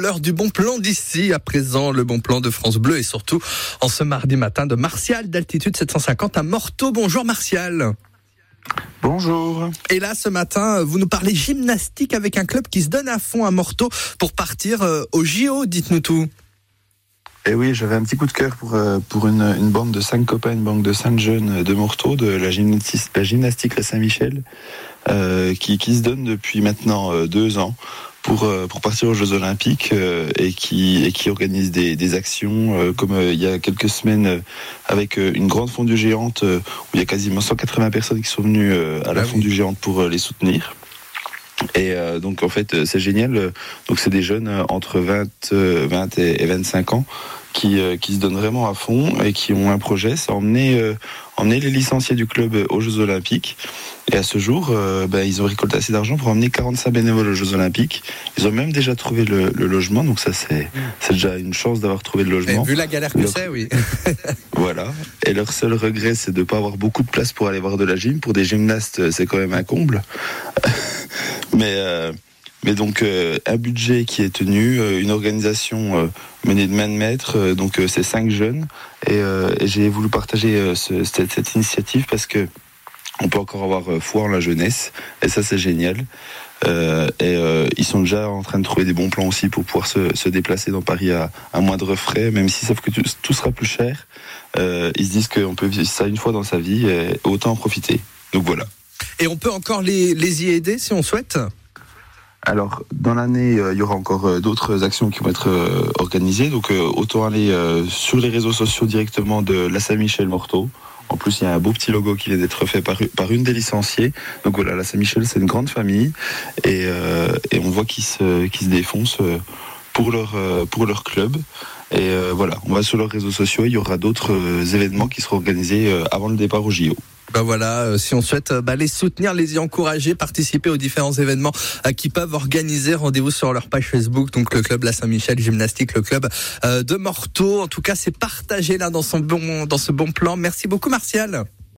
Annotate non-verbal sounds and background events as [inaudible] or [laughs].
L'heure du bon plan d'ici, à présent le bon plan de France Bleu et surtout en ce mardi matin de Martial d'altitude 750 à Morteau. Bonjour Martial. Bonjour. Et là ce matin, vous nous parlez gymnastique avec un club qui se donne à fond à Morteau pour partir euh, au JO, dites-nous tout. Eh oui, j'avais un petit coup de cœur pour, euh, pour une, une bande de cinq copains, une bande de cinq jeunes de Morteau, de la gymnastique, la Saint-Michel, euh, qui, qui se donne depuis maintenant deux ans pour, euh, pour partir aux Jeux Olympiques euh, et, qui, et qui organise des, des actions euh, comme il y a quelques semaines avec une grande fondue géante où il y a quasiment 180 personnes qui sont venues à la Ah oui. fondue géante pour les soutenir. Et euh, donc en fait c'est génial. Donc c'est des jeunes entre 20, euh, 20 et et 25 ans qui, euh, qui se donnent vraiment à fond et qui ont un projet, c'est emmener, euh, emmener les licenciés du club aux Jeux Olympiques. Et à ce jour, euh, ben, ils ont récolté assez d'argent pour emmener 45 bénévoles aux Jeux Olympiques. Ils ont même déjà trouvé le, le logement, donc ça c'est c'est déjà une chance d'avoir trouvé le Et logement. vu la galère que c'est, oui. [laughs] Voilà. Et leur seul regret, c'est de ne pas avoir beaucoup de place pour aller voir de la gym. Pour des gymnastes, c'est quand même un comble. [laughs] mais, euh, mais donc, euh, un budget qui est tenu, euh, une organisation euh, menée de main de maître. euh, donc, euh, c'est cinq jeunes. Et, euh, j'ai voulu partager ce- cette, cette initiative parce que on peut encore avoir foi en la jeunesse. Et ça, c'est génial. Et ils sont déjà en train de trouver des bons plans aussi pour pouvoir se, se déplacer dans Paris à, à moindre frais, même s'ils savent que tout, tout sera plus cher. Ils se disent qu'on peut vivre ça une fois dans sa vie, et autant en profiter. Donc voilà. Et on peut encore les, les y aider si on souhaite? Alors, dans l'année, euh, il y aura encore euh, d'autres actions qui vont être euh, organisées. Donc, autant aller sur les réseaux sociaux directement de la Saint-Michel Morteau. En plus, il y a un beau petit logo qui vient d'être fait par, une des licenciées. Donc voilà, la Saint-Michel, c'est une grande famille. Et, on voit qu'ils se, défoncent pour leur, pour leur club. Et voilà, on va sur leurs réseaux sociaux. Il y aura d'autres événements qui seront organisés avant le départ au JO. Ben voilà, euh, si on souhaite euh, bah, les soutenir, les y encourager, participer aux différents événements euh, qui peuvent organiser, rendez-vous sur leur page Facebook, donc le club La Saint-Michel Gymnastique, le club de Morteau. En tout cas, c'est partagé là dans son bon dans ce bon plan. Merci beaucoup, Martial.